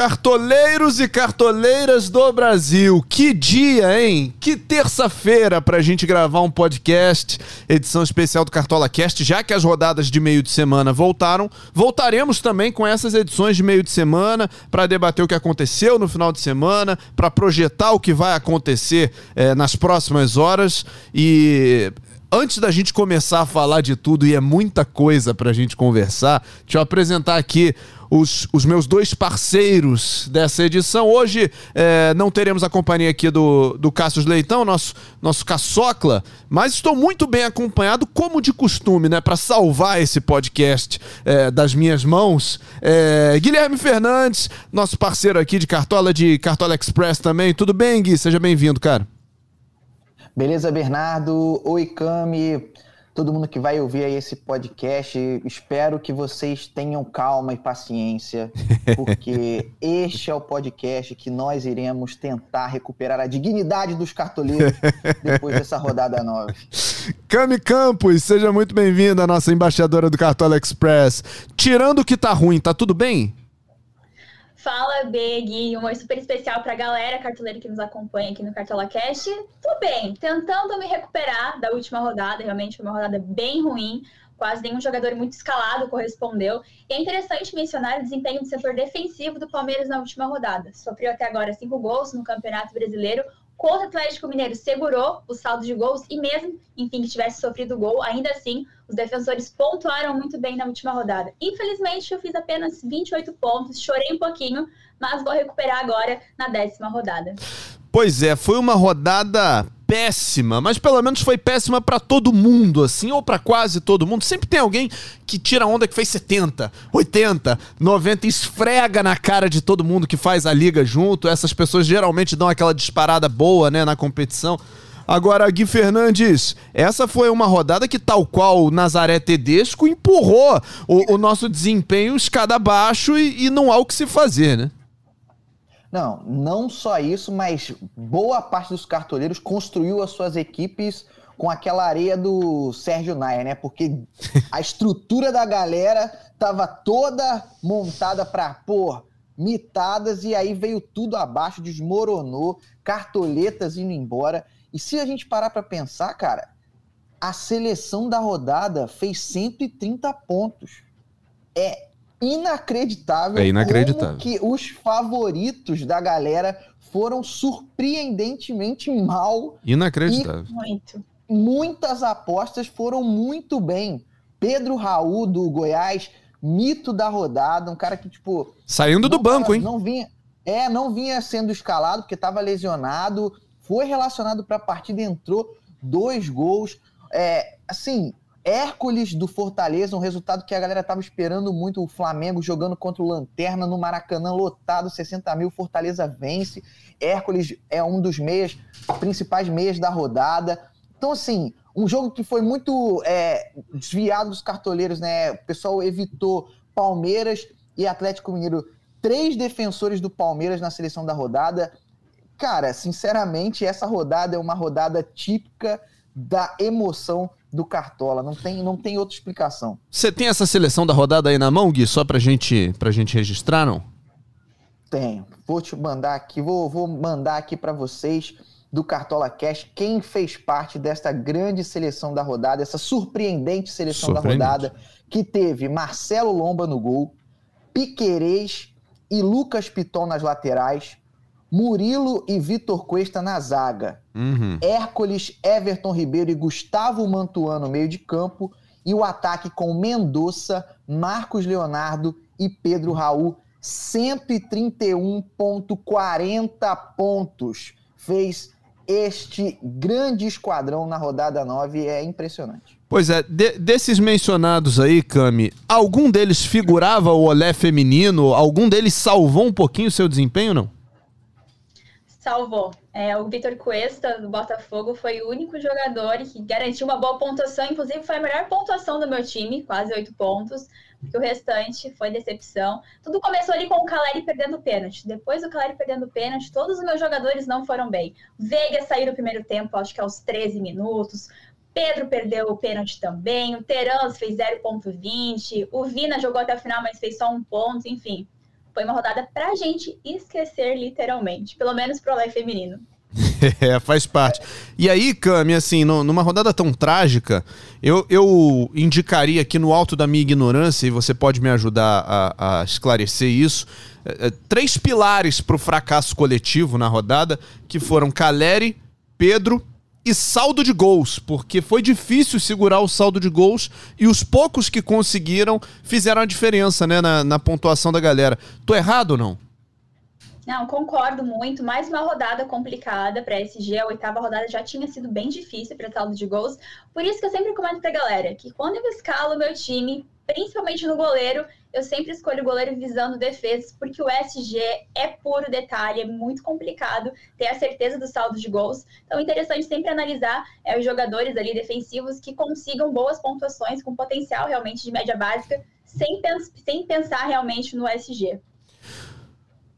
Cartoleiros e cartoleiras do Brasil, que dia, hein? Que terça-feira pra gente gravar um podcast, edição especial do Cartola Cast, já que as rodadas de meio de semana voltaram. Voltaremos também com essas edições de meio de semana para debater o que aconteceu no final de semana, para projetar o que vai acontecer eh, nas próximas horas e antes da gente começar a falar de tudo, e é muita coisa pra gente conversar, deixa eu apresentar aqui os, os meus dois parceiros dessa edição. Hoje é, não teremos a companhia aqui do, do Cassius Leitão, nosso, nosso caçocla, mas estou muito bem acompanhado, como de costume, né, para salvar esse podcast é, das minhas mãos. É, Guilherme Fernandes, nosso parceiro aqui de Cartola, de Cartola Express também. Tudo bem, Gui? Seja bem-vindo, cara. Beleza, Bernardo? Oi, Cami. Todo mundo que vai ouvir aí esse podcast, espero que vocês tenham calma e paciência, porque este é o podcast que nós iremos tentar recuperar a dignidade dos cartoleiros depois dessa rodada nova. Cami Campos, seja muito bem-vinda, nossa embaixadora do Cartola Express. Tirando o que tá ruim, tá tudo bem? Fala, Big, um oi super especial para a galera cartoleira que nos acompanha aqui no Cartola Cash. Tudo bem, tentando me recuperar da última rodada, realmente foi uma rodada bem ruim, quase nenhum jogador muito escalado correspondeu. E é interessante mencionar o desempenho do setor defensivo do Palmeiras na última rodada. Sofreu até agora cinco gols no Campeonato Brasileiro, contra o Atlético Mineiro segurou o saldo de gols e mesmo, enfim, que tivesse sofrido gol, ainda assim, os defensores pontuaram muito bem na última rodada. Infelizmente, eu fiz apenas 28 pontos, chorei um pouquinho, mas vou recuperar agora na décima rodada. Pois é, foi uma rodada péssima, mas pelo menos foi péssima para todo mundo, assim, ou para quase todo mundo. Sempre tem alguém que tira onda que fez 70, 80, 90 esfrega na cara de todo mundo que faz a liga junto. Essas pessoas geralmente dão aquela disparada boa, né, na competição. Agora, Gui Fernandes, essa foi uma rodada que, tal qual o Nazaré Tedesco, empurrou o, o nosso desempenho escada abaixo e, e não há o que se fazer, né? Não, não só isso, mas boa parte dos cartoleiros construiu as suas equipes com aquela areia do Sérgio Naia, né? Porque a estrutura da galera tava toda montada para pôr mitadas e aí veio tudo abaixo, desmoronou, cartoletas indo embora. E se a gente parar para pensar, cara, a seleção da rodada fez 130 pontos. É inacreditável, é inacreditável. que os favoritos da galera foram surpreendentemente mal. Inacreditável. Muito. Muitas apostas foram muito bem. Pedro Raul do Goiás, mito da rodada, um cara que tipo saindo do banco, hein? Não vinha, é, não vinha sendo escalado porque estava lesionado, foi relacionado para a partida, entrou dois gols. É, assim, Hércules do Fortaleza, um resultado que a galera estava esperando muito. O Flamengo jogando contra o Lanterna no Maracanã, lotado, 60 mil. Fortaleza vence. Hércules é um dos meias, principais meias da rodada. Então, assim, um jogo que foi muito é, desviado dos cartoleiros, né? O pessoal evitou Palmeiras e Atlético Mineiro. Três defensores do Palmeiras na seleção da rodada. Cara, sinceramente, essa rodada é uma rodada típica da emoção do Cartola. Não tem, não tem outra explicação. Você tem essa seleção da rodada aí na mão, Gui? Só pra gente, pra gente registrar, não? Tenho. Vou te mandar aqui, vou, vou mandar aqui para vocês do Cartola Cash quem fez parte desta grande seleção da rodada, essa surpreendente seleção surpreendente. da rodada, que teve Marcelo Lomba no gol, Piquerez e Lucas Piton nas laterais, Murilo e Vitor Cuesta na zaga. Uhum. Hércules, Everton Ribeiro e Gustavo Mantuano no meio de campo. E o ataque com Mendonça, Marcos Leonardo e Pedro Raul. 131,40 pontos fez este grande esquadrão na rodada 9. É impressionante. Pois é, de, desses mencionados aí, Cami, algum deles figurava o olé feminino? Algum deles salvou um pouquinho o seu desempenho, não? Salvou. É, o Vitor Cuesta, do Botafogo, foi o único jogador que garantiu uma boa pontuação, inclusive foi a melhor pontuação do meu time, quase oito pontos, porque o restante foi decepção. Tudo começou ali com o Caleri perdendo o pênalti. Depois do Caleri perdendo o pênalti, todos os meus jogadores não foram bem. Veiga saiu no primeiro tempo, acho que aos 13 minutos. Pedro perdeu o pênalti também. O Terans fez 0,20. O Vina jogou até o final, mas fez só um ponto. Enfim, foi uma rodada pra gente esquecer literalmente, pelo menos pro Olé feminino. É, faz parte. E aí, Cami, assim, no, numa rodada tão trágica, eu, eu indicaria aqui no alto da minha ignorância, e você pode me ajudar a, a esclarecer isso, é, é, três pilares para o fracasso coletivo na rodada, que foram Caleri, Pedro e saldo de gols, porque foi difícil segurar o saldo de gols e os poucos que conseguiram fizeram a diferença né, na, na pontuação da galera. Tô errado ou não? Não, concordo muito. Mais uma rodada complicada para a SG. A oitava rodada já tinha sido bem difícil para saldo de gols. Por isso que eu sempre comento para a galera que quando eu escalo meu time, principalmente no goleiro, eu sempre escolho o goleiro visando defesas, porque o SG é puro detalhe, é muito complicado ter a certeza do saldo de gols. Então é interessante sempre analisar é, os jogadores ali defensivos que consigam boas pontuações, com potencial realmente de média básica, sem, pens sem pensar realmente no SG.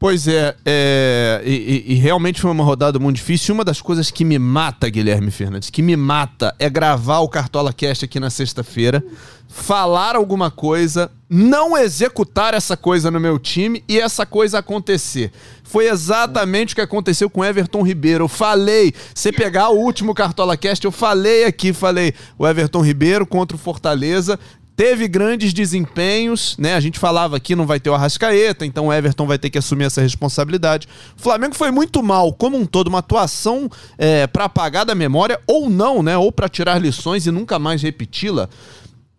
Pois é, é e, e, realmente foi uma rodada muito difícil. Uma das coisas que me mata, Guilherme Fernandes, que me mata é gravar o Cartola Cast aqui na sexta-feira, falar alguma coisa, não executar essa coisa no meu time e essa coisa acontecer. Foi exatamente o que aconteceu com Everton Ribeiro. Eu falei, você pegar o último Cartola Cast, eu falei aqui, falei, o Everton Ribeiro contra o Fortaleza teve grandes desempenhos, né? A gente falava aqui não vai ter o Arrascaeta, então o Everton vai ter que assumir essa responsabilidade. O Flamengo foi muito mal, como um todo, uma atuação é, para apagar da memória ou não, né? Ou para tirar lições e nunca mais repeti-la.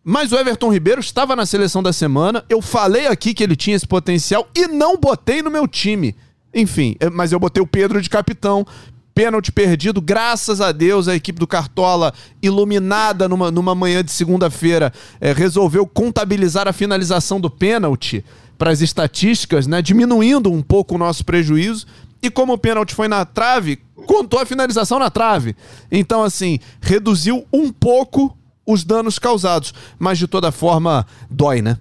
Mas o Everton Ribeiro estava na seleção da semana. Eu falei aqui que ele tinha esse potencial e não botei no meu time. Enfim, é, mas eu botei o Pedro de capitão pênalti perdido. Graças a Deus, a equipe do Cartola, iluminada numa, numa manhã de segunda-feira, é, resolveu contabilizar a finalização do pênalti para as estatísticas, né, diminuindo um pouco o nosso prejuízo. E como o pênalti foi na trave, contou a finalização na trave. Então, assim, reduziu um pouco os danos causados. Mas, de toda forma, dói, né?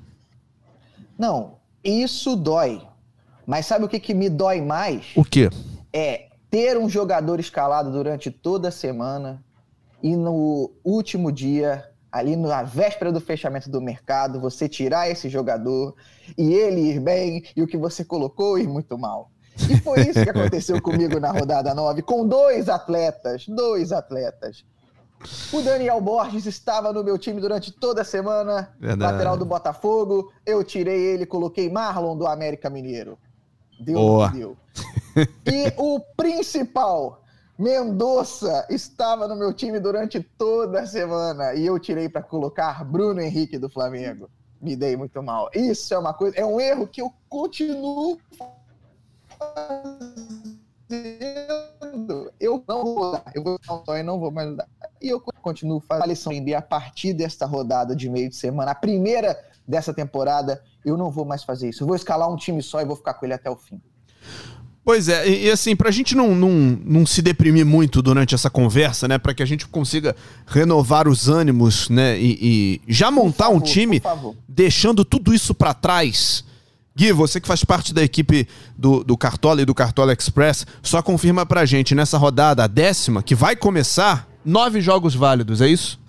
Não, isso dói. Mas sabe o que, que me dói mais? O quê? É ter um jogador escalado durante toda a semana e no último dia, ali na véspera do fechamento do mercado, você tirar esse jogador e ele ir bem e o que você colocou ir muito mal. E foi isso que aconteceu comigo na rodada 9, com dois atletas, dois atletas. O Daniel Borges estava no meu time durante toda a semana, Verdade. lateral do Botafogo. Eu tirei ele, coloquei Marlon do América Mineiro. Deu Boa. deu. E o principal, Mendonça, estava no meu time durante toda a semana e eu tirei para colocar Bruno Henrique do Flamengo. Me dei muito mal. Isso é uma coisa, é um erro que eu continuo fazendo. Eu não vou mudar. Eu vou ficar um e não vou mais mudar. E eu continuo fazendo a lição a partir desta rodada de meio de semana, a primeira dessa temporada. Eu não vou mais fazer isso. Eu vou escalar um time só e vou ficar com ele até o fim. Pois é, e, e assim, pra gente não, não, não se deprimir muito durante essa conversa, né? Pra que a gente consiga renovar os ânimos, né? E, e já montar favor, um time deixando tudo isso para trás. Gui, você que faz parte da equipe do, do Cartola e do Cartola Express, só confirma pra gente nessa rodada, a décima, que vai começar, nove jogos válidos, é isso?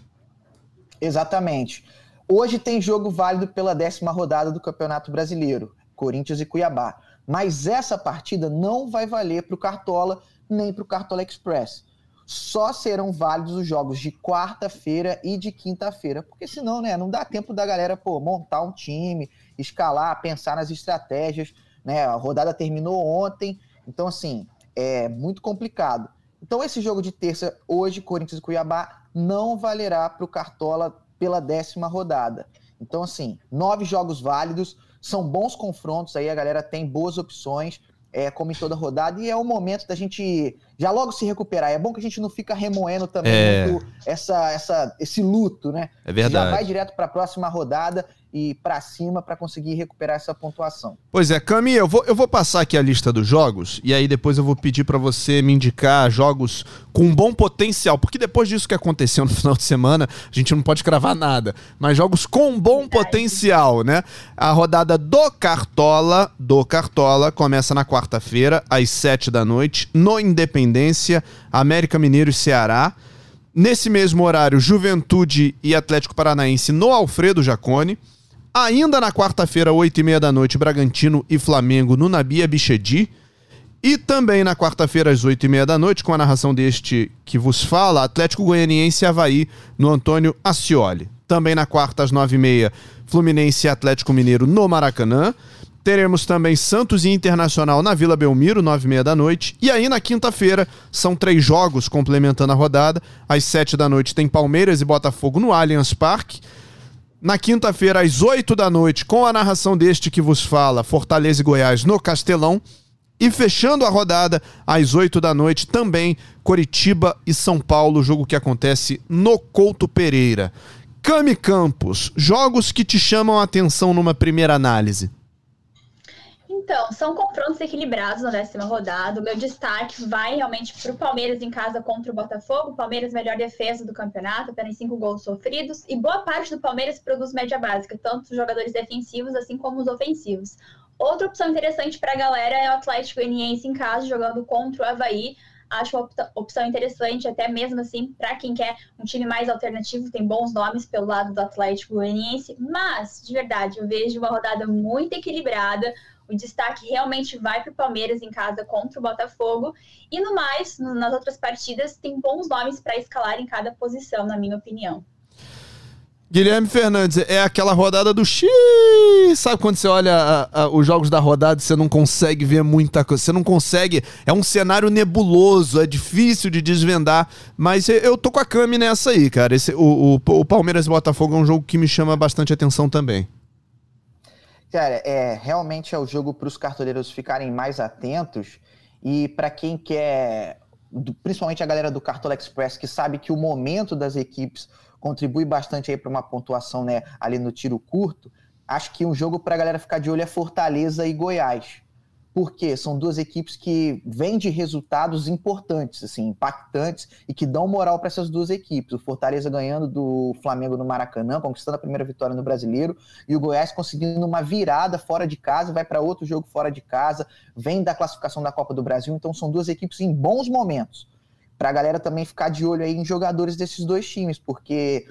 Exatamente. Hoje tem jogo válido pela décima rodada do Campeonato Brasileiro, Corinthians e Cuiabá. Mas essa partida não vai valer para o Cartola nem para o Cartola Express. Só serão válidos os jogos de quarta-feira e de quinta-feira, porque senão, né, não dá tempo da galera pô, montar um time, escalar, pensar nas estratégias. Né? A rodada terminou ontem, então assim é muito complicado. Então esse jogo de terça hoje, Corinthians e Cuiabá, não valerá para o Cartola pela décima rodada. Então assim, nove jogos válidos são bons confrontos aí, a galera tem boas opções, é, como em toda rodada, e é o momento da gente já logo se recuperar. É bom que a gente não fica remoendo também é... essa, essa, esse luto, né? É verdade. Já vai direto para a próxima rodada e para cima para conseguir recuperar essa pontuação. Pois é, Cami, eu vou, eu vou passar aqui a lista dos jogos e aí depois eu vou pedir para você me indicar jogos com bom potencial, porque depois disso que aconteceu no final de semana, a gente não pode cravar nada, mas jogos com bom potencial, né? A rodada do Cartola, do Cartola, começa na quarta-feira, às sete da noite, no Independência, América Mineiro e Ceará. Nesse mesmo horário, Juventude e Atlético Paranaense no Alfredo Jacone. Ainda na quarta-feira, 8 e meia da noite, Bragantino e Flamengo no Nabia Bichedi. E também na quarta-feira, às 8 e meia da noite, com a narração deste que vos fala, Atlético Goianiense e Havaí, no Antônio Ascioli. Também na quarta, às 9 e meia, Fluminense e Atlético Mineiro no Maracanã. Teremos também Santos e Internacional na Vila Belmiro, 9 e meia da noite. E aí na quinta-feira são três jogos complementando a rodada. Às 7 da noite tem Palmeiras e Botafogo no Allianz Parque. Na quinta-feira, às 8 da noite, com a narração deste que vos fala, Fortaleza e Goiás no Castelão. E fechando a rodada, às 8 da noite, também Coritiba e São Paulo, jogo que acontece no Couto Pereira. Cami Campos, jogos que te chamam a atenção numa primeira análise. Então, são confrontos equilibrados na décima rodada. O meu destaque vai realmente para o Palmeiras em casa contra o Botafogo. Palmeiras, melhor defesa do campeonato, apenas cinco gols sofridos. E boa parte do Palmeiras produz média básica, tanto os jogadores defensivos assim como os ofensivos. Outra opção interessante para a galera é o Atlético Goianiense em casa, jogando contra o Havaí. Acho uma opção interessante, até mesmo assim, para quem quer um time mais alternativo, tem bons nomes pelo lado do Atlético Goianiense, mas, de verdade, eu vejo uma rodada muito equilibrada. O destaque realmente vai para o Palmeiras em casa contra o Botafogo. E no mais, nas outras partidas, tem bons nomes para escalar em cada posição, na minha opinião. Guilherme Fernandes, é aquela rodada do X. Sabe quando você olha a, a, os jogos da rodada você não consegue ver muita coisa? Você não consegue. É um cenário nebuloso, é difícil de desvendar. Mas eu tô com a Cami nessa aí, cara. Esse, o, o, o Palmeiras e Botafogo é um jogo que me chama bastante atenção também. Cara, é, realmente é o jogo para os cartoleiros ficarem mais atentos. E para quem quer, principalmente a galera do Cartola Express, que sabe que o momento das equipes contribui bastante aí para uma pontuação né, ali no tiro curto. Acho que um jogo para a galera ficar de olho é Fortaleza e Goiás. Porque são duas equipes que vêm de resultados importantes, assim, impactantes e que dão moral para essas duas equipes. O Fortaleza ganhando do Flamengo no Maracanã, conquistando a primeira vitória no Brasileiro, e o Goiás conseguindo uma virada fora de casa, vai para outro jogo fora de casa, vem da classificação da Copa do Brasil. Então são duas equipes em bons momentos para a galera também ficar de olho aí em jogadores desses dois times, porque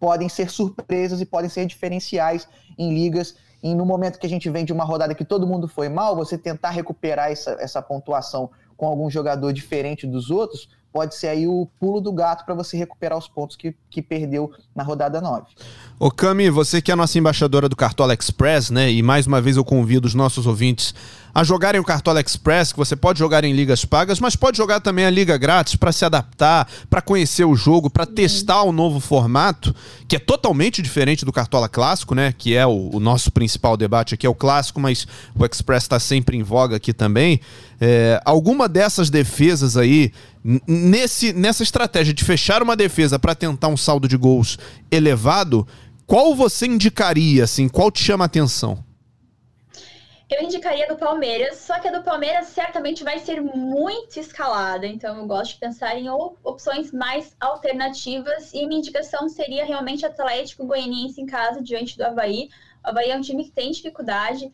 podem ser surpresas e podem ser diferenciais em ligas. E no momento que a gente vem de uma rodada que todo mundo foi mal, você tentar recuperar essa, essa pontuação com algum jogador diferente dos outros, pode ser aí o pulo do gato para você recuperar os pontos que, que perdeu na rodada 9. Ô Cami, você que é a nossa embaixadora do Cartola Express, né? E mais uma vez eu convido os nossos ouvintes a jogarem o Cartola Express, que você pode jogar em ligas pagas, mas pode jogar também a liga grátis para se adaptar, para conhecer o jogo, para testar o novo formato, que é totalmente diferente do Cartola clássico, né? Que é o, o nosso principal debate aqui, é o clássico, mas o Express está sempre em voga aqui também. É, alguma dessas defesas aí, nesse, nessa estratégia de fechar uma defesa para tentar um saldo de gols elevado, qual você indicaria, assim, qual te chama a atenção? Eu indicaria do Palmeiras, só que a do Palmeiras certamente vai ser muito escalada, então eu gosto de pensar em opções mais alternativas e minha indicação seria realmente Atlético Goianiense em casa diante do Havaí. O Havaí é um time que tem dificuldade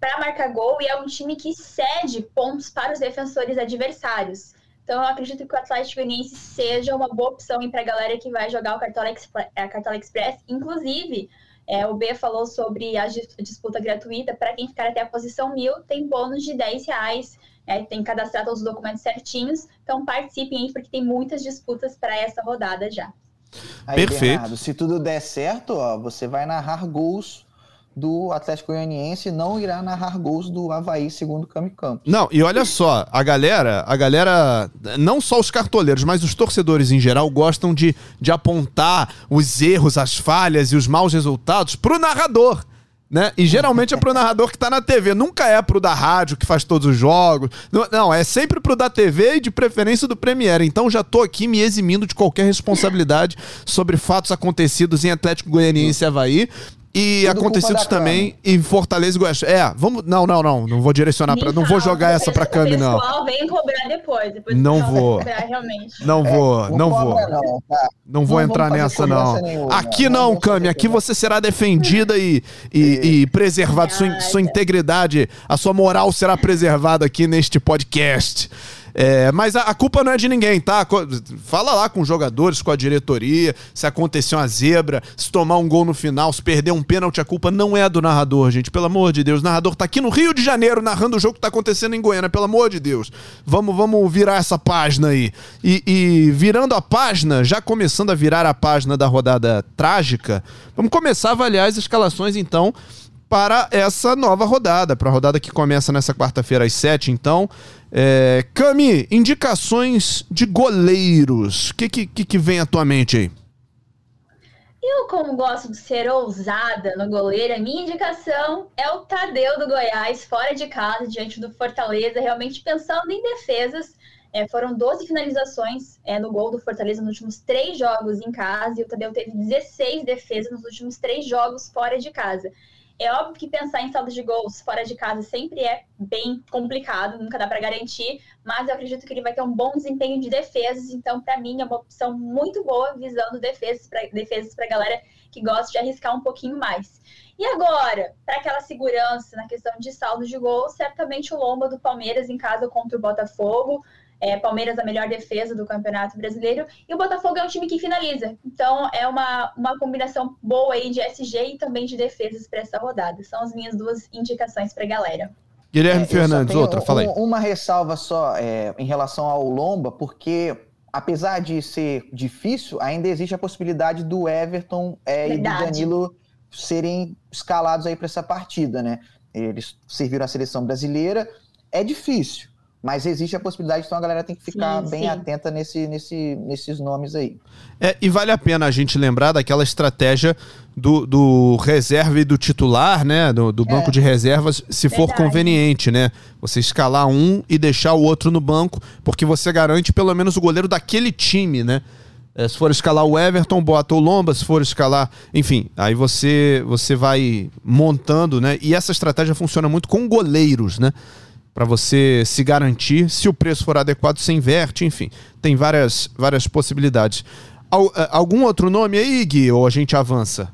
para marcar gol e é um time que cede pontos para os defensores adversários. Então eu acredito que o Atlético Goianiense seja uma boa opção para a galera que vai jogar o Cartola, a Cartola Express, inclusive é, o B falou sobre a disputa gratuita. Para quem ficar até a posição mil, tem bônus de 10 reais. É, tem que cadastrar todos os documentos certinhos. Então participem aí, porque tem muitas disputas para essa rodada já. Aí, Perfeito. Bernardo, se tudo der certo, ó, você vai narrar gols do Atlético Goianiense não irá narrar gols do Havaí, segundo o Cami Campos. Não, e olha só, a galera, a galera, não só os cartoleiros, mas os torcedores em geral gostam de, de apontar os erros, as falhas e os maus resultados pro narrador. Né? E geralmente é pro narrador que tá na TV, nunca é pro da rádio que faz todos os jogos. Não, é sempre pro da TV e de preferência do Premiere. Então já tô aqui me eximindo de qualquer responsabilidade sobre fatos acontecidos em Atlético Goianiense e Havaí. E Tudo acontecidos também em Fortaleza e Goiás. É, vamos. Não, não, não. Não vou direcionar para. Não vou jogar essa pra Cami, não. pessoal vem cobrar depois. depois não vou. Não vou, é, não vou. Não, tá? não vou não entrar nessa, não. Nenhuma, aqui não, não Cami. Aqui você será defendida e, e, e preservada. Sua, sua integridade, a sua moral será preservada aqui neste podcast. É, mas a, a, culpa não é de ninguém, tá? Fala lá com os jogadores, com a diretoria, se acontecer uma zebra, se tomar um gol no final, se perder um pênalti, a culpa não é do narrador, gente. Pelo amor de Deus. O narrador tá aqui no Rio de Janeiro narrando o jogo que tá acontecendo em Goiânia, pelo amor de Deus. Vamos, vamos virar essa página aí. E, e virando a página, já começando a virar a página da rodada trágica, vamos começar a avaliar as escalações então para essa nova rodada, para a rodada que começa nessa quarta-feira às sete. Então, é... Cami, indicações de goleiros. O que, que, que vem à tua mente aí? Eu, como gosto de ser ousada no goleiro, a minha indicação é o Tadeu do Goiás, fora de casa, diante do Fortaleza, realmente pensando em defesas. É, foram 12 finalizações é, no gol do Fortaleza nos últimos três jogos em casa, e o Tadeu teve 16 defesas nos últimos três jogos fora de casa. É óbvio que pensar em saldo de gols fora de casa sempre é bem complicado, nunca dá para garantir, mas eu acredito que ele vai ter um bom desempenho de defesas, então para mim é uma opção muito boa visando defesas para defesas para galera que gosta de arriscar um pouquinho mais. E agora, para aquela segurança na questão de saldo de gols, certamente o Lomba do Palmeiras em casa contra o Botafogo. É, Palmeiras a melhor defesa do Campeonato Brasileiro e o Botafogo é um time que finaliza. Então é uma, uma combinação boa aí de SG e também de defesas para essa rodada. São as minhas duas indicações para a galera. Guilherme é, Fernandes, outra, fala aí. Uma ressalva só é, em relação ao Lomba, porque apesar de ser difícil, ainda existe a possibilidade do Everton é, e do Danilo serem escalados aí para essa partida, né? Eles serviram a seleção brasileira. É difícil, mas existe a possibilidade, então a galera tem que ficar sim, bem sim. atenta nesse, nesse, nesses nomes aí. É, e vale a pena a gente lembrar daquela estratégia do, do reserva e do titular, né? Do, do banco é. de reservas, se Verdade. for conveniente, né? Você escalar um e deixar o outro no banco, porque você garante pelo menos o goleiro daquele time, né? É, se for escalar o Everton, bota o Lomba, se for escalar, enfim, aí você você vai montando, né? E essa estratégia funciona muito com goleiros, né? Para você se garantir. Se o preço for adequado, você inverte, enfim. Tem várias, várias possibilidades. É, algum outro nome aí, Gui, ou a gente avança?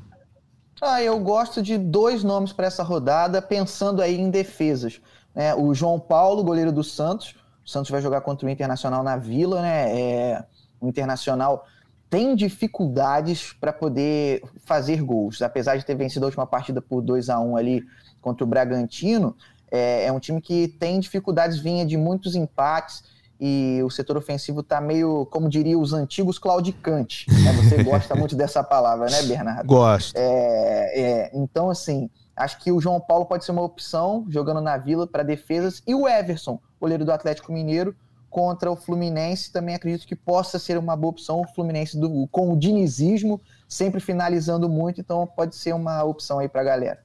Ah, eu gosto de dois nomes para essa rodada, pensando aí em defesas. É, o João Paulo, goleiro do Santos. O Santos vai jogar contra o Internacional na Vila, né? É, o Internacional tem dificuldades para poder fazer gols. Apesar de ter vencido a última partida por 2 a 1 ali contra o Bragantino, é, é um time que tem dificuldades, vinha de muitos empates e o setor ofensivo está meio, como diria os antigos, claudicante. Né? Você gosta muito dessa palavra, né, Bernardo? Gosto. É, é, então, assim, acho que o João Paulo pode ser uma opção, jogando na Vila para defesas, e o Everson, goleiro do Atlético Mineiro, contra o Fluminense, também acredito que possa ser uma boa opção. O Fluminense do, com o dinizismo, sempre finalizando muito, então pode ser uma opção aí para a galera.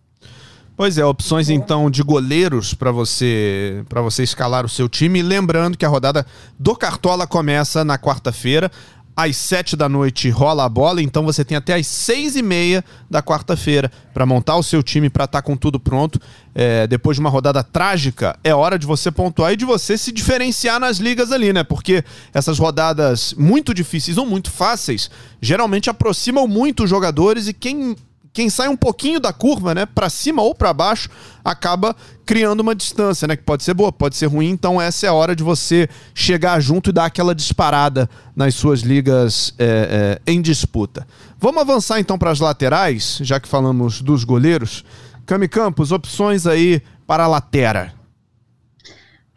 Pois é, opções então de goleiros para você para você escalar o seu time. Lembrando que a rodada do Cartola começa na quarta-feira. Às sete da noite rola a bola, então você tem até às seis e meia da quarta-feira para montar o seu time para estar tá com tudo pronto. É, depois de uma rodada trágica, é hora de você pontuar e de você se diferenciar nas ligas ali, né? Porque essas rodadas muito difíceis ou muito fáceis geralmente aproximam muito os jogadores e quem quem sai um pouquinho da curva, né, para cima ou para baixo, acaba criando uma distância, né, que pode ser boa, pode ser ruim. Então essa é a hora de você chegar junto e dar aquela disparada nas suas ligas é, é, em disputa. Vamos avançar então para as laterais, já que falamos dos goleiros. Cami Campos, opções aí para a latera.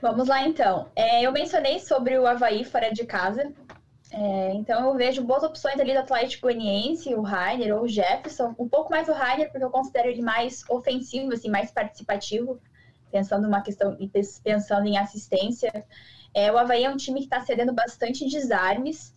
Vamos lá então. É, eu mencionei sobre o Havaí fora de casa. É, então eu vejo boas opções ali do Atlético Goianiense, o Rainer ou o Jefferson. Um pouco mais o Rainer, porque eu considero ele mais ofensivo, assim, mais participativo, pensando numa questão pensando em assistência. É, o Havaí é um time que está cedendo bastante desarmes.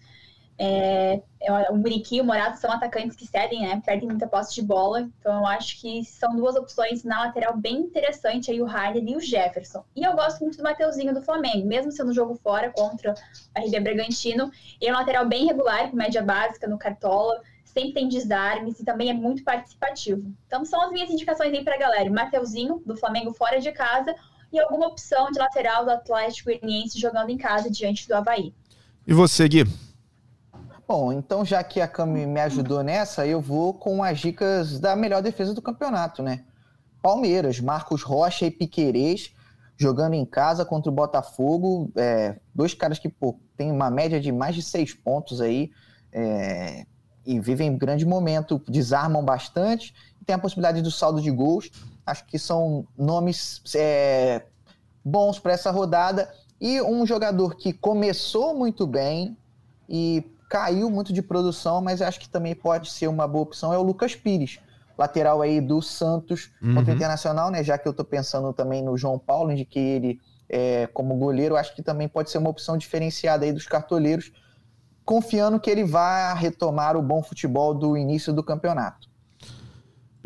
É, é, o Muriqui e o Morato são atacantes que cedem, né? Perdem muita posse de bola. Então eu acho que são duas opções na lateral bem interessante aí o Rainer e o Jefferson. E eu gosto muito do Mateuzinho do Flamengo, mesmo sendo jogo fora contra a RB Bragantino. Ele é um lateral bem regular, com média básica no Cartola, sempre tem desarmes e também é muito participativo. Então são as minhas indicações aí pra galera. Mateuzinho do Flamengo fora de casa e alguma opção de lateral do Atlético Goianiense jogando em casa diante do Havaí. E você, Gui? Bom, então já que a Cami me ajudou nessa, eu vou com as dicas da melhor defesa do campeonato, né? Palmeiras, Marcos Rocha e Piquerez jogando em casa contra o Botafogo. É, dois caras que pô, tem uma média de mais de seis pontos aí é, e vivem um grande momento, desarmam bastante e tem a possibilidade do saldo de gols. Acho que são nomes é, bons para essa rodada. E um jogador que começou muito bem e caiu muito de produção, mas acho que também pode ser uma boa opção, é o Lucas Pires lateral aí do Santos uhum. contra o Internacional, né? Já que eu tô pensando também no João Paulo, indiquei ele é, como goleiro, acho que também pode ser uma opção diferenciada aí dos cartoleiros, confiando que ele vai retomar o bom futebol do início do campeonato.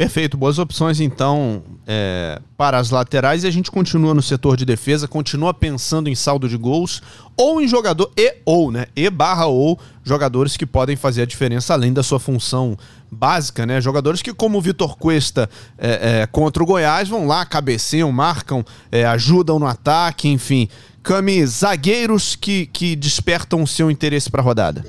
Perfeito, boas opções então é, para as laterais e a gente continua no setor de defesa, continua pensando em saldo de gols ou em jogador e ou, né? E barra ou jogadores que podem fazer a diferença além da sua função básica, né? Jogadores que, como o Vitor Cuesta é, é, contra o Goiás, vão lá, cabeceiam, marcam, é, ajudam no ataque, enfim. Cami, zagueiros que, que despertam o seu interesse para a rodada.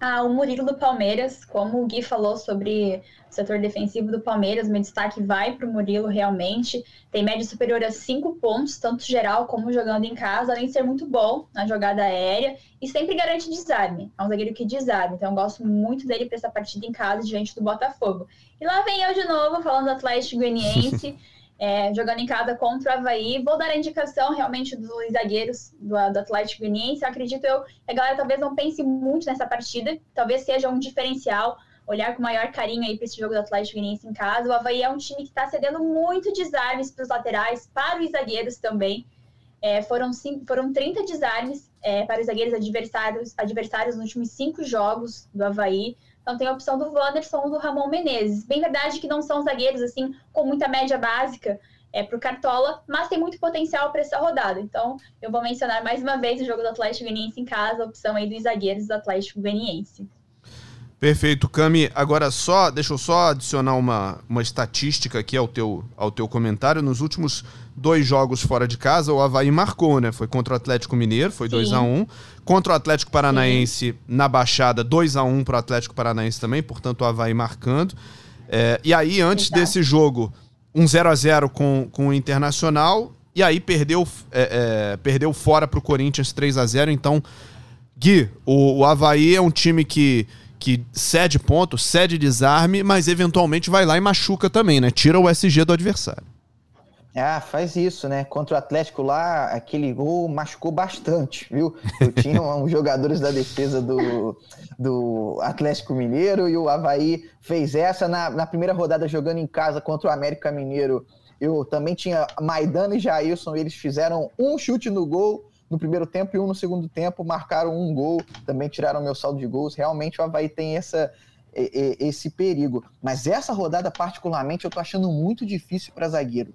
Ah, o Murilo do Palmeiras, como o Gui falou sobre o setor defensivo do Palmeiras, meu destaque vai para o Murilo realmente. Tem média superior a 5 pontos, tanto geral como jogando em casa, além de ser muito bom na jogada aérea e sempre garante desarme. É um zagueiro que desarme, então eu gosto muito dele para essa partida em casa diante do Botafogo. E lá vem eu de novo falando do Atlético Goianiense. é, jogando em casa contra o Havaí. Vou dar a indicação realmente dos zagueiros do, do Atlético Goianiense. Acredito eu que a galera talvez não pense muito nessa partida, talvez seja um diferencial. Olhar com maior carinho aí para esse jogo do Atlético Goianiense em casa. O Havaí é um time que está cedendo muito desarmes para os laterais, para os zagueiros também. É, foram, cinco, foram 30 desarmes é, para os zagueiros adversários, adversários nos últimos cinco jogos do Havaí. Então tem a opção do Wanderson ou do Ramon Menezes. Bem verdade que não são zagueiros assim com muita média básica é, para o Cartola, mas tem muito potencial para essa rodada. Então eu vou mencionar mais uma vez o jogo do Atlético Goianiense em casa, a opção aí dos zagueiros do Atlético Goianiense. Perfeito, Cami. Agora só, deixa eu só adicionar uma, uma estatística aqui ao teu, ao teu comentário. Nos últimos dois jogos fora de casa, o Havaí marcou, né? Foi contra o Atlético Mineiro, foi 2 a 1 um. Contra o Atlético Paranaense Sim. na Baixada, 2 a 1 um para o Atlético Paranaense também, portanto o Havaí marcando. É, e aí, antes Exato. desse jogo, um 0 a 0 com, com o Internacional, e aí perdeu, é, é, perdeu fora para o Corinthians 3 a 0 Então, Gui, o, o Havaí é um time que que cede ponto, cede desarme, mas eventualmente vai lá e machuca também, né? Tira o SG do adversário. Ah, faz isso, né? Contra o Atlético lá, aquele gol machucou bastante, viu? Eu tinha uns jogadores da defesa do, do Atlético Mineiro e o Havaí fez essa na, na primeira rodada jogando em casa contra o América Mineiro. Eu também tinha Maidana e Jailson, eles fizeram um chute no gol no primeiro tempo e um no segundo tempo, marcaram um gol, também tiraram meu saldo de gols. Realmente o Havaí tem essa, esse perigo. Mas essa rodada, particularmente, eu tô achando muito difícil para zagueiro.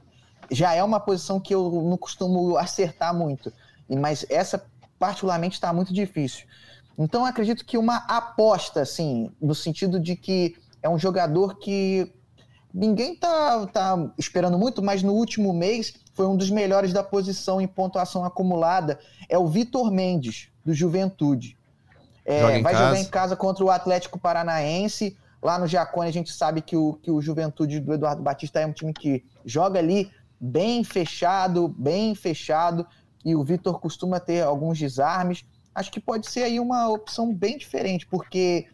Já é uma posição que eu não costumo acertar muito, mas essa, particularmente, está muito difícil. Então, acredito que uma aposta, assim, no sentido de que é um jogador que ninguém tá, tá esperando muito, mas no último mês foi um dos melhores da posição em pontuação acumulada. É o Vitor Mendes, do Juventude. É, vai casa. jogar em casa contra o Atlético Paranaense. Lá no Jacone a gente sabe que o, que o Juventude do Eduardo Batista é um time que joga ali bem fechado, bem fechado, e o Vitor costuma ter alguns desarmes. Acho que pode ser aí uma opção bem diferente, porque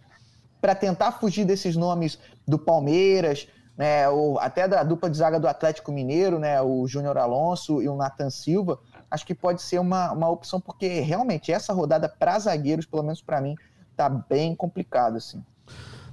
para tentar fugir desses nomes do Palmeiras, né, até da dupla de zaga do Atlético Mineiro, né, o Júnior Alonso e o Nathan Silva, acho que pode ser uma, uma opção, porque realmente essa rodada para zagueiros, pelo menos para mim, tá bem complicado, assim.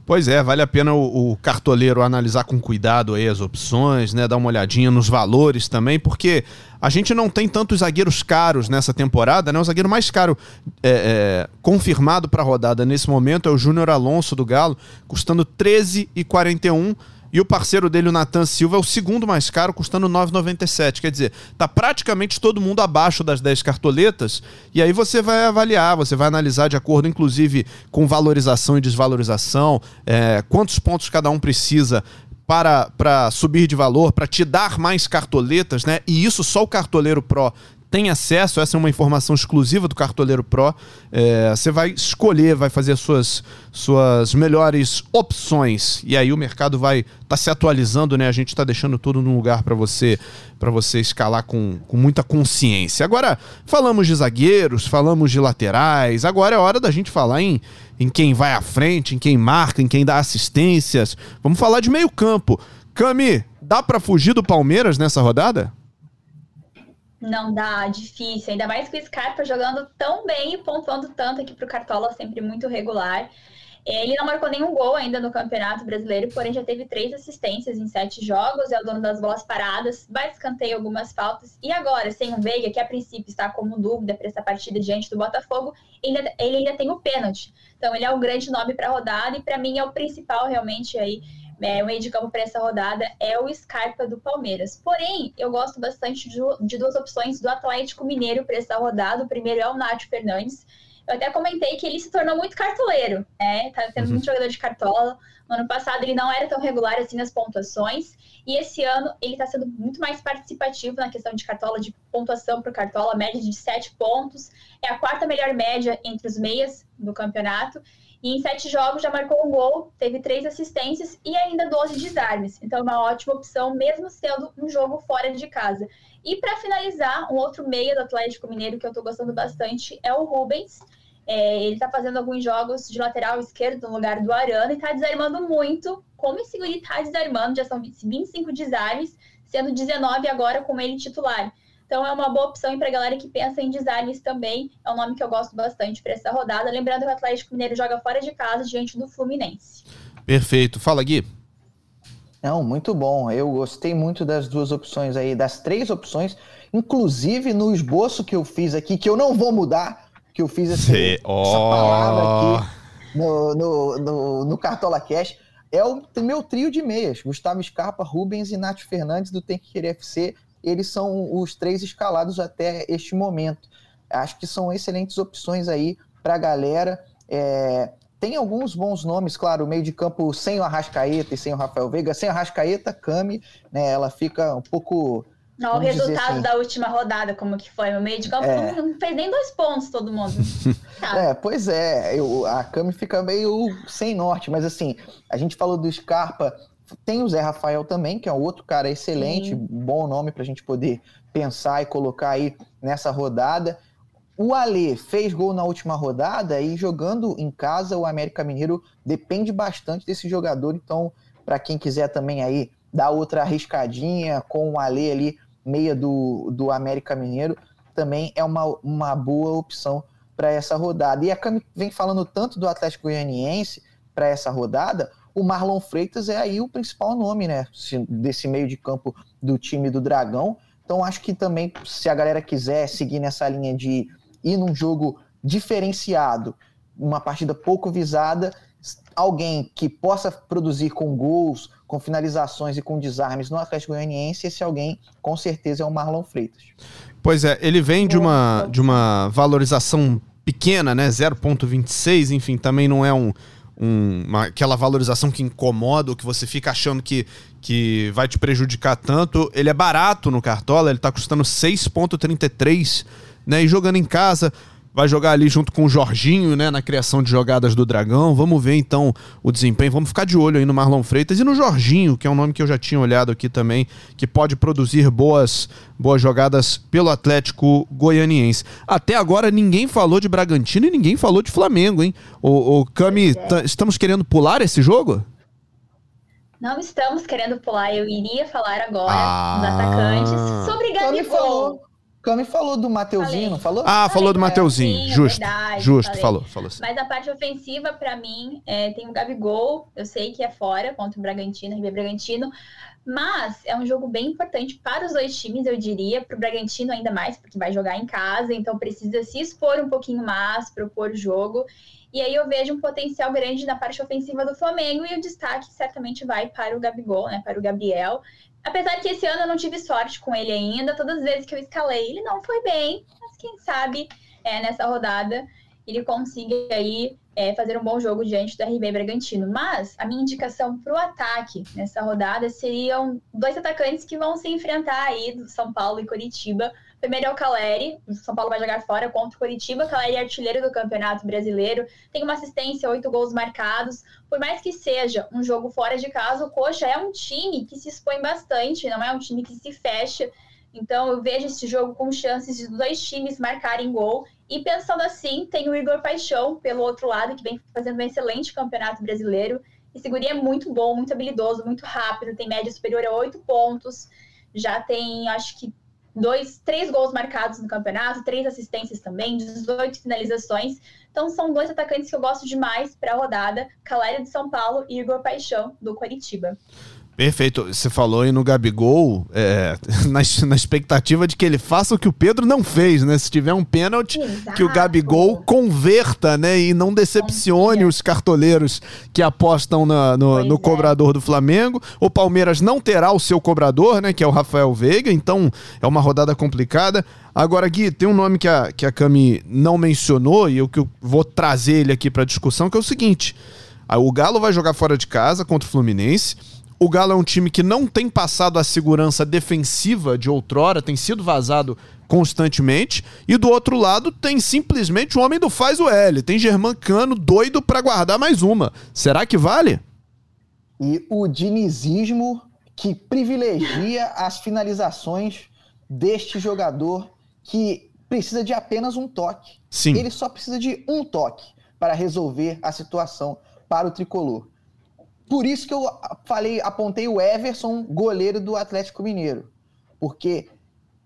Pois é, vale a pena o, o, cartoleiro analisar com cuidado aí as opções, né? Dar uma olhadinha nos valores também, porque a gente não tem tantos zagueiros caros nessa temporada, né? O zagueiro mais caro é, é, confirmado para a rodada nesse momento é o Júnior Alonso do Galo, custando 13,41 e o parceiro dele, o Nathan Silva, é o segundo mais caro, custando 9,97. Quer dizer, tá praticamente todo mundo abaixo das 10 cartoletas. E aí você vai avaliar, você vai analisar de acordo, inclusive, com valorização e desvalorização, é, quantos pontos cada um precisa para, para subir de valor, para te dar mais cartoletas, né? E isso só o cartoleiro Pro tem acesso, essa é uma informação exclusiva do Cartoleiro Pro. É, você vai escolher, vai fazer suas, suas melhores opções. E aí o mercado vai estar tá se atualizando, né? A gente está deixando tudo num lugar para você para você escalar com, com muita consciência. Agora, falamos de zagueiros, falamos de laterais, agora é hora da gente falar em, em quem vai à frente, em quem marca, em quem dá assistências. Vamos falar de meio campo. Cami, dá para fugir do Palmeiras nessa rodada? Não dá, difícil. Ainda mais com o Scarpa jogando tão bem e pontuando tanto aqui pro Cartola, sempre muito regular. Ele não marcou nenhum gol ainda no Campeonato Brasileiro, porém já teve três assistências em sete jogos, é o dono das bolas paradas, vai escanteio algumas faltas. E agora, sem o Veiga, que a princípio está como dúvida para essa partida diante do Botafogo, ele ainda, ele ainda tem o pênalti. Então ele é um grande nome para a rodada e para mim é o principal realmente aí é, o meio de campo para essa rodada é o Scarpa do Palmeiras. Porém, eu gosto bastante de, de duas opções do Atlético Mineiro para essa rodada. O primeiro é o Nath Fernandes. Eu até comentei que ele se tornou muito cartoleiro, né? Tá tendo uhum. muito jogador de cartola. No ano passado ele não era tão regular assim nas pontuações. E esse ano ele está sendo muito mais participativo na questão de cartola, de pontuação para cartola, média de 7 pontos. É a quarta melhor média entre os meias do campeonato. E em sete jogos já marcou um gol, teve três assistências e ainda 12 desarmes. Então é uma ótima opção, mesmo sendo um jogo fora de casa. E para finalizar, um outro meia do Atlético Mineiro que eu estou gostando bastante é o Rubens. É, ele está fazendo alguns jogos de lateral esquerdo no lugar do Arana e está desarmando muito. Como esse ele está desarmando, já são 25 desarmes, sendo 19 agora com ele titular. Então é uma boa opção para a galera que pensa em designs também. É um nome que eu gosto bastante para essa rodada. Lembrando que o Atlético Mineiro joga fora de casa diante do Fluminense. Perfeito. Fala, Gui. Não, muito bom. Eu gostei muito das duas opções aí, das três opções, inclusive no esboço que eu fiz aqui, que eu não vou mudar, que eu fiz esse, oh. essa palavra aqui no, no, no, no Cartola Cash. É o meu trio de meias: Gustavo Scarpa, Rubens e Nath Fernandes do Tem Que Querer FC eles são os três escalados até este momento. Acho que são excelentes opções aí para a galera. É, tem alguns bons nomes, claro, o meio de campo sem o Arrascaeta e sem o Rafael Veiga, sem o Arrascaeta, Cami, né, ela fica um pouco... Não, o resultado assim, da última rodada, como que foi? O meio de campo é... não, fez nem dois pontos todo mundo. é, pois é, eu, a Cami fica meio sem norte, mas assim, a gente falou do Scarpa tem o Zé Rafael também, que é um outro cara excelente, Sim. bom nome para a gente poder pensar e colocar aí nessa rodada. O Ale fez gol na última rodada e jogando em casa, o América Mineiro depende bastante desse jogador. Então, para quem quiser também aí dar outra arriscadinha com o Ale ali, meia do, do América Mineiro, também é uma, uma boa opção para essa rodada. E a Cami vem falando tanto do Atlético Goianiense para essa rodada, o Marlon Freitas é aí o principal nome, né, desse meio de campo do time do Dragão. Então acho que também, se a galera quiser seguir nessa linha de ir num jogo diferenciado, uma partida pouco visada, alguém que possa produzir com gols, com finalizações e com desarmes no Atlético Goianiense, esse alguém com certeza é o Marlon Freitas. Pois é, ele vem de uma, de uma valorização pequena, né? 0,26, enfim, também não é um, um, uma, aquela valorização que incomoda ou que você fica achando que, que vai te prejudicar tanto. Ele é barato no Cartola, ele está custando 6,33, né? E jogando em casa, vai jogar ali junto com o Jorginho, né, na criação de jogadas do Dragão. Vamos ver então o desempenho. Vamos ficar de olho aí no Marlon Freitas e no Jorginho, que é um nome que eu já tinha olhado aqui também, que pode produzir boas, boas jogadas pelo Atlético Goianiense. Até agora ninguém falou de Bragantino e ninguém falou de Flamengo, hein? O, o Cami, é. estamos querendo pular esse jogo? Não estamos querendo pular. Eu iria falar agora ah. dos atacantes sobre Gabigol. Cami falou do Mateuzinho, não falou? Ah, falou do Mateuzinho. Justo. Verdade, justo, falei. falou, falou assim. Mas a parte ofensiva, para mim, é, tem o Gabigol. Eu sei que é fora contra o Bragantino, Ribeiro Bragantino. Mas é um jogo bem importante para os dois times, eu diria. Para o Bragantino ainda mais, porque vai jogar em casa, então precisa se expor um pouquinho mais, propor o jogo. E aí eu vejo um potencial grande na parte ofensiva do Flamengo e o destaque certamente vai para o Gabigol, né, para o Gabriel. Apesar que esse ano eu não tive sorte com ele ainda, todas as vezes que eu escalei, ele não foi bem, mas quem sabe é, nessa rodada ele consiga aí é, fazer um bom jogo diante do RB Bragantino. Mas a minha indicação para o ataque nessa rodada seriam dois atacantes que vão se enfrentar aí do São Paulo e Curitiba Primeiro é o Caleri, o São Paulo vai jogar fora contra o Curitiba. Caleri é artilheiro do Campeonato Brasileiro, tem uma assistência, oito gols marcados. Por mais que seja um jogo fora de casa, o Coxa é um time que se expõe bastante, não é um time que se fecha. Então eu vejo esse jogo com chances de dois times marcarem gol. E pensando assim, tem o Igor Paixão pelo outro lado, que vem fazendo um excelente campeonato brasileiro. Esse guri é muito bom, muito habilidoso, muito rápido, tem média superior a oito pontos. Já tem, acho que, dois, três gols marcados no campeonato, três assistências também, 18 finalizações. Então são dois atacantes que eu gosto demais para a rodada, Caléria de São Paulo e Igor Paixão do Coritiba. Perfeito. Você falou aí no Gabigol, é, na, na, expectativa de que ele faça o que o Pedro não fez, né? Se tiver um pênalti, que o Gabigol converta, né? E não decepcione os cartoleiros que apostam na, no, no é. cobrador do Flamengo. O Palmeiras não terá o seu cobrador, né? Que é o Rafael Veiga, então é uma rodada complicada. Agora, Gui, tem um nome que a, que a Cami não mencionou e eu que eu vou trazer ele aqui para discussão, que é o seguinte. O Galo vai jogar fora de casa contra o Fluminense. O Galo é um time que não tem passado a segurança defensiva de outrora, tem sido vazado constantemente. E do outro lado tem simplesmente o homem do faz o L. Tem Germán Cano doido para guardar mais uma. Será que vale? E o dinizismo que privilegia as finalizações deste jogador que precisa de apenas um toque. Sim. Ele só precisa de um toque para resolver a situação para o tricolor. Por isso que eu falei, apontei o Everson, goleiro do Atlético Mineiro. Porque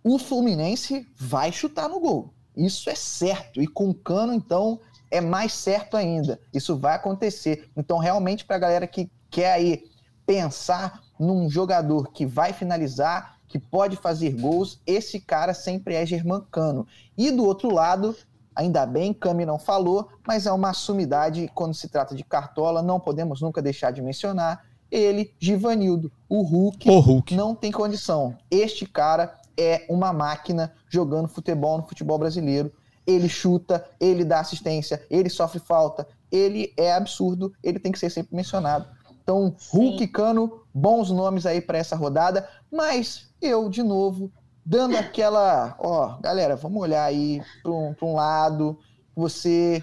o Fluminense vai chutar no gol. Isso é certo. E com o Cano, então, é mais certo ainda. Isso vai acontecer. Então, realmente, para a galera que quer aí pensar num jogador que vai finalizar, que pode fazer gols, esse cara sempre é Germancano. E do outro lado, Ainda bem, Cami não falou, mas é uma sumidade quando se trata de Cartola, não podemos nunca deixar de mencionar. Ele, Givanildo, o Hulk, o Hulk, não tem condição. Este cara é uma máquina jogando futebol no futebol brasileiro. Ele chuta, ele dá assistência, ele sofre falta, ele é absurdo, ele tem que ser sempre mencionado. Então, Hulk e Cano, bons nomes aí para essa rodada, mas eu, de novo, dando aquela, ó, galera, vamos olhar aí para um, um lado, você,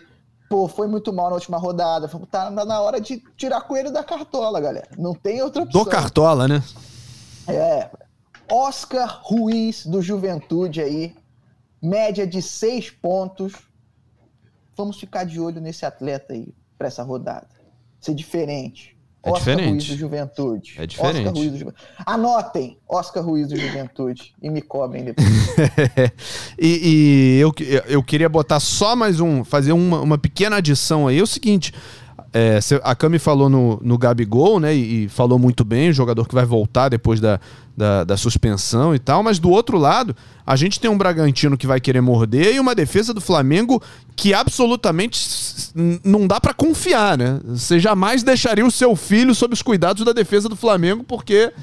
pô, foi muito mal na última rodada, tá na hora de tirar coelho da cartola, galera, não tem outra opção. Do cartola, né? É, Oscar Ruiz do Juventude aí, média de seis pontos, vamos ficar de olho nesse atleta aí para essa rodada, ser diferente. É Oscar diferente. Ruiz do Juventude. É diferente. Oscar Ruiz do Juventude. Anotem, Oscar Ruiz do Juventude, e me cobrem depois. e, e eu, eu queria botar só mais um, fazer uma, uma pequena adição aí. É o seguinte, é, a Cami falou no, no Gabigol, né? E, e, falou muito bem, o jogador que vai voltar depois da, da, da, suspensão e tal. Mas do outro lado, a gente tem um Bragantino que vai querer morder e uma defesa do Flamengo que absolutamente não dá para confiar, né? Você jamais deixaria o seu filho sob os cuidados da defesa do Flamengo porque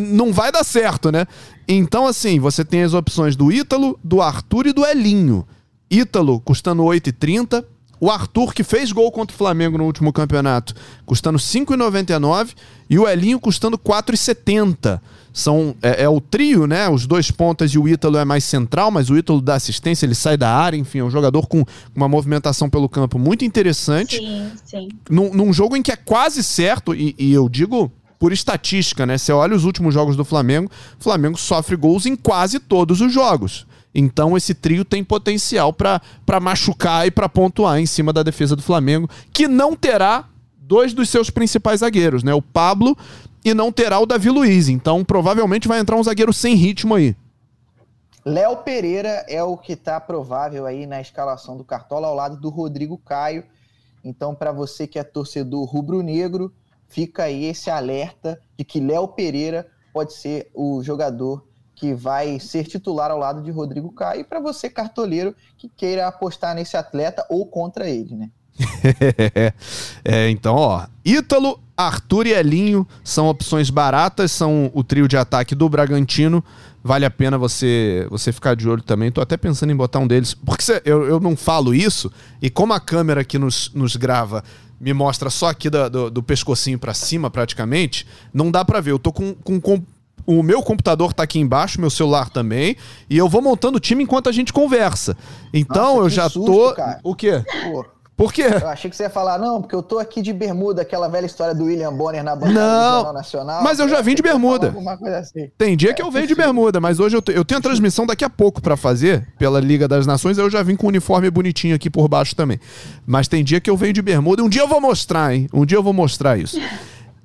não vai dar certo, né? Então, assim, você tem as opções do Ítalo, do Arthur e do Elinho. Ítalo custando 8,30 o Arthur, que fez gol contra o Flamengo no último campeonato, custando 5,99 e o Elinho custando 4,70. São, é, é, o trio, né? Os dois pontas e o Ítalo é mais central, mas o Ítalo dá assistência, ele sai da área, enfim, é um jogador com uma movimentação pelo campo muito interessante. Sim, sim. Num, num jogo em que é quase certo, e, e eu digo por estatística, né? Você olha os últimos jogos do Flamengo, o Flamengo sofre gols em quase todos os jogos. Então esse trio tem potencial para machucar e para pontuar em cima da defesa do Flamengo, que não terá dois dos seus principais zagueiros, né? O Pablo e não terá o Davi Luiz. Então provavelmente vai entrar um zagueiro sem ritmo aí. Léo Pereira é o que está provável aí na escalação do Cartola ao lado do Rodrigo Caio. Então, para você que é torcedor rubro-negro, fica aí esse alerta de que Léo Pereira pode ser o jogador que vai ser titular ao lado de Rodrigo Caio, e para você, cartoleiro, que queira apostar nesse atleta ou contra ele, né? é, então, ó, Ítalo, Arthur e Elinho são opções baratas, são o trio de ataque do Bragantino. Vale a pena você você ficar de olho também. Tô até pensando em botar um deles, porque cê, eu, eu não falo isso, e como a câmera que nos, nos grava me mostra só aqui do, do, do pescocinho para cima, praticamente, não dá para ver. Eu tô com, com, com o meu computador tá aqui embaixo, meu celular também, e eu vou montando o time enquanto a gente conversa. Então Nossa, eu já susto, tô. cara. O quê? Pô, Por quê? eu achei que você ia falar, não, porque eu tô aqui de bermuda, aquela velha história do William Bonner na bancada Não, do Jornal Nacional. mas eu já vim de bermuda. Assim. Tem dia que eu venho de bermuda, mas hoje eu, eu tenho a transmissão daqui a pouco pra fazer pela Liga das Nações. Eu já vim com o uniforme bonitinho aqui por baixo também. Mas tem dia que eu venho de bermuda. Um dia eu vou mostrar, hein? Um dia eu vou mostrar isso.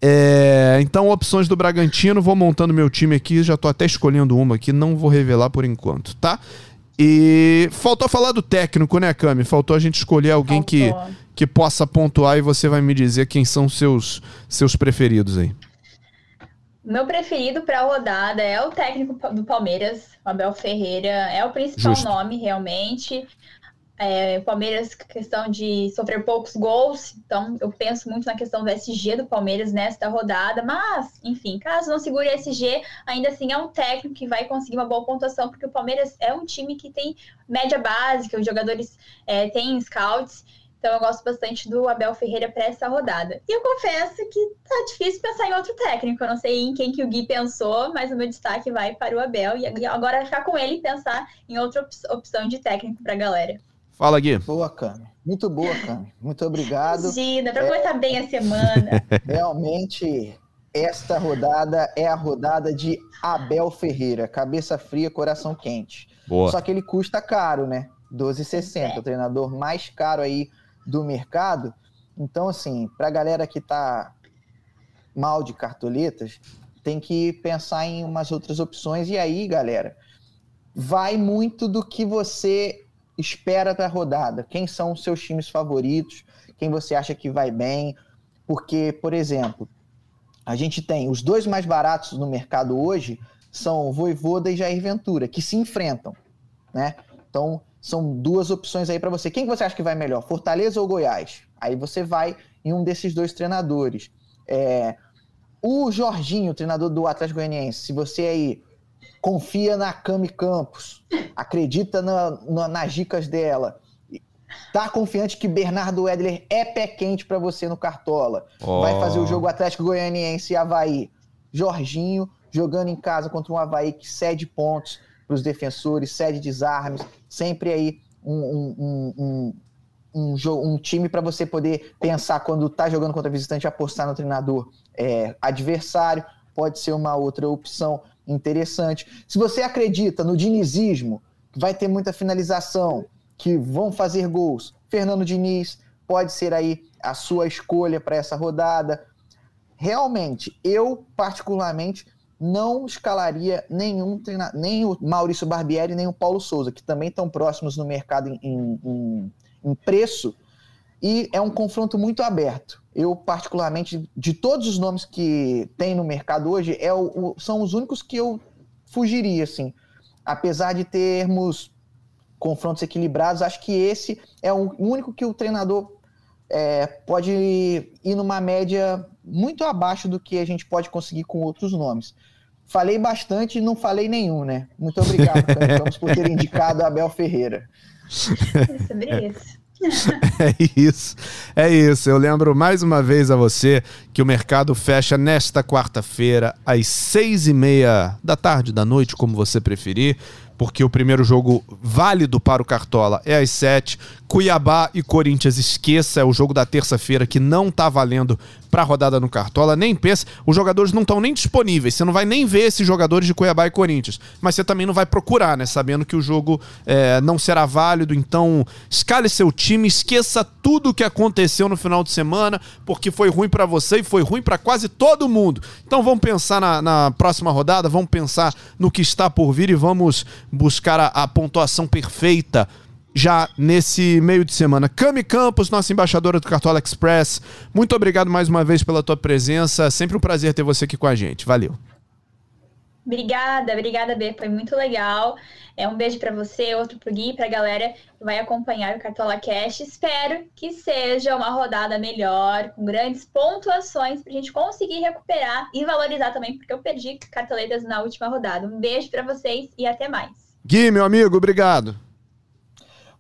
É, então, opções do Bragantino. Vou montando meu time aqui. Já tô até escolhendo uma aqui. Não vou revelar por enquanto, tá? E faltou falar do técnico, né, Cami? Faltou a gente escolher alguém que, Faltou. que possa pontuar e você vai me dizer quem são seus seus preferidos aí. Meu preferido para a rodada é o técnico do Palmeiras, Abel Ferreira. É o principal Justo. nome, realmente. É, o Palmeiras, questão de sofrer poucos gols, então eu penso muito na questão do SG do Palmeiras nesta rodada, mas, enfim, caso não segure SG, ainda assim é um técnico que vai conseguir uma boa pontuação, porque o Palmeiras é um time que tem média básica, os jogadores é, têm scouts, então eu gosto bastante do Abel Ferreira para essa rodada. E eu confesso que tá difícil pensar em outro técnico. Eu não sei em quem que o Gui pensou, mas o meu destaque vai para o Abel. E agora ficar com ele e pensar em outra op- opção de técnico para a galera. Fala, Gui. Boa, Cami. Muito boa, Cami. Muito obrigado. Imagina, para começar bem a semana. Realmente, esta rodada é a rodada de Abel Ferreira. Cabeça fria, coração quente. Boa. Só que ele custa caro, né? 12,60. O treinador mais caro aí do mercado. Então, assim, pra galera que tá mal de cartoletas, tem que pensar em umas outras opções. E aí, galera, vai muito do que você espera da rodada. Quem são os seus times favoritos? Quem você acha que vai bem? Porque, por exemplo, a gente tem os dois mais baratos no mercado hoje são Voivoda e Jair Ventura, que se enfrentam, né? Então, são duas opções aí para você. Quem que você acha que vai melhor, Fortaleza ou Goiás? Aí você vai em um desses dois treinadores. É, o Jorginho, treinador do Atlético Goianiense, se você aí confia na Cami Campos, acredita na- na- nas dicas dela, tá confiante que Bernardo Edler é pé quente para você no Cartola, vai Ó. fazer o jogo Atlético Goianiense e Havaí. Jorginho jogando em casa contra um Havaí que cede pontos para os defensores, cede desarmes, sempre aí um, um, um, um time para você poder pensar quando tá jogando contra visitante, apostar no treinador é, adversário, pode ser uma outra opção interessante. Se você acredita no dinizismo, que vai ter muita finalização, que vão fazer gols, Fernando Diniz pode ser aí a sua escolha para essa rodada. Realmente, eu particularmente não escalaria nenhum treina- nem o Maurício Barbieri nem o Paulo Souza, que também estão próximos no mercado em, em- em- preço, e é um confronto muito aberto. Eu, particularmente, de todos os nomes que tem no mercado hoje, é o- o- são os únicos que eu fugiria, assim. Apesar de termos confrontos equilibrados, acho que esse é o único que o treinador é, pode ir numa média muito abaixo do que a gente pode conseguir com outros nomes. Falei bastante e não falei nenhum, né? Muito obrigado, Campos, por ter indicado a Abel Ferreira. É sobre isso. É isso, é isso. Eu lembro mais uma vez a você que o mercado fecha nesta quarta-feira, às seis e meia da tarde, da noite, como você preferir, porque o primeiro jogo válido para o Cartola é às sete. Cuiabá e Corinthians, esqueça, é o jogo da terça-feira que não tá valendo para rodada no Cartola. Nem pensa, os jogadores não estão nem disponíveis. Você não vai nem ver esses jogadores de Cuiabá e Corinthians. Mas você também não vai procurar, né? Sabendo que o jogo é, não será válido. Então, escale seu time, esqueça tudo o que aconteceu no final de semana, porque foi ruim para você e foi ruim para quase todo mundo. Então, vamos pensar na, na próxima rodada, vamos pensar no que está por vir e vamos buscar a, a pontuação perfeita já nesse meio de semana. Cami Campos, nossa embaixadora do Cartola Express, muito obrigado mais uma vez pela tua presença. Sempre um prazer ter você aqui com a gente. Valeu. Obrigada, obrigada, B. Foi muito legal. É um beijo para você, outro pro Gui, pra galera que vai acompanhar o Cartola Cash. Espero que seja uma rodada melhor, com grandes pontuações, pra gente conseguir recuperar e valorizar também, porque eu perdi cartoletas na última rodada. Um beijo para vocês e até mais. Gui, meu amigo, obrigado.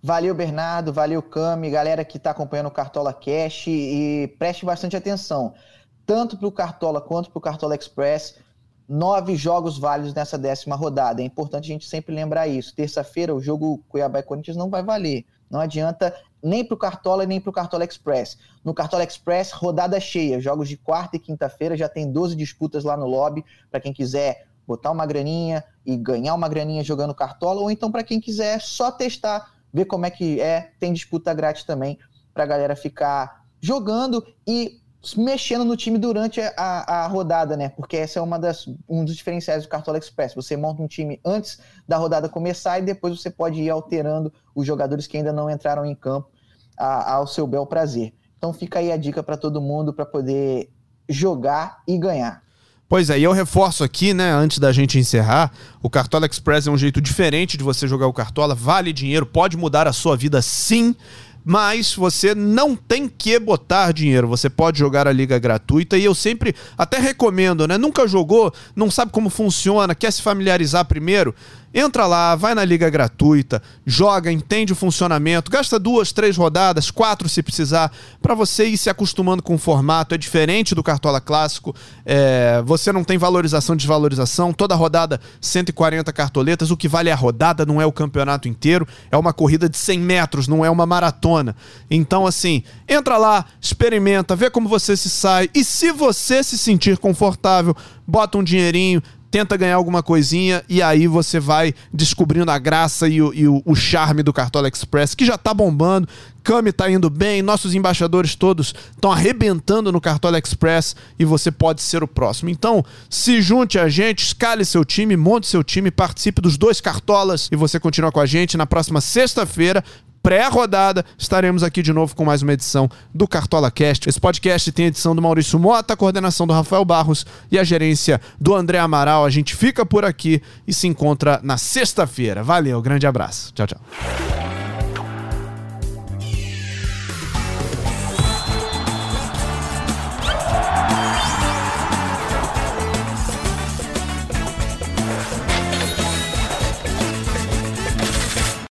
Valeu, Bernardo, valeu, Cami, galera que está acompanhando o Cartola Cash e preste bastante atenção, tanto para o Cartola quanto para o Cartola Express. Nove jogos válidos nessa décima rodada. É importante a gente sempre lembrar isso. Terça-feira, o jogo Cuiabá e Corinthians não vai valer. Não adianta nem para o Cartola nem para o Cartola Express. No Cartola Express, rodada cheia, jogos de quarta e quinta-feira, já tem 12 disputas lá no lobby, para quem quiser botar uma graninha e ganhar uma graninha jogando Cartola, ou então para quem quiser só testar, ver como é que é, tem disputa grátis também, para a galera ficar jogando e mexendo no time durante a, a, rodada, né? Porque essa é uma das, um dos diferenciais do Cartola Express. Você monta um time antes da rodada começar e depois você pode ir alterando os jogadores que ainda não entraram em campo a, ao seu bel prazer. Então fica aí a dica para todo mundo para poder jogar e ganhar. Pois é, e eu reforço aqui, né, antes da gente encerrar, o Cartola Express é um jeito diferente de você jogar o Cartola, vale dinheiro, pode mudar a sua vida sim mas você não tem que botar dinheiro. Você pode jogar a liga gratuita e eu sempre até recomendo, né? Nunca jogou, não sabe como funciona, quer se familiarizar primeiro? Entra lá, vai na liga gratuita, joga, entende o funcionamento, gasta duas, três rodadas, quatro se precisar, para você ir se acostumando com o formato. É diferente do Cartola Clássico, é, você não tem valorização desvalorização, toda rodada 140 cartoletas, o que vale é a rodada, não é o campeonato inteiro, é uma corrida de 100 metros, não é uma maratona. Então, assim, entra lá, experimenta, vê como você se sai e se você se sentir confortável, bota um dinheirinho, tenta ganhar alguma coisinha e aí você vai descobrindo a graça e o, e o, o charme do Cartola Express, que já tá bombando. Cami tá indo bem, nossos embaixadores todos estão arrebentando no Cartola Express e você pode ser o próximo. Então, se junte a gente, escale seu time, monte seu time, participe dos dois Cartolas e você continua com a gente na próxima sexta-feira pré-rodada, estaremos aqui de novo com mais uma edição do Cartola Cast. Esse podcast tem a edição do Maurício Mota, a coordenação do Rafael Barros e a gerência do André Amaral. A gente fica por aqui e se encontra na sexta-feira. Valeu, grande abraço. Tchau, tchau.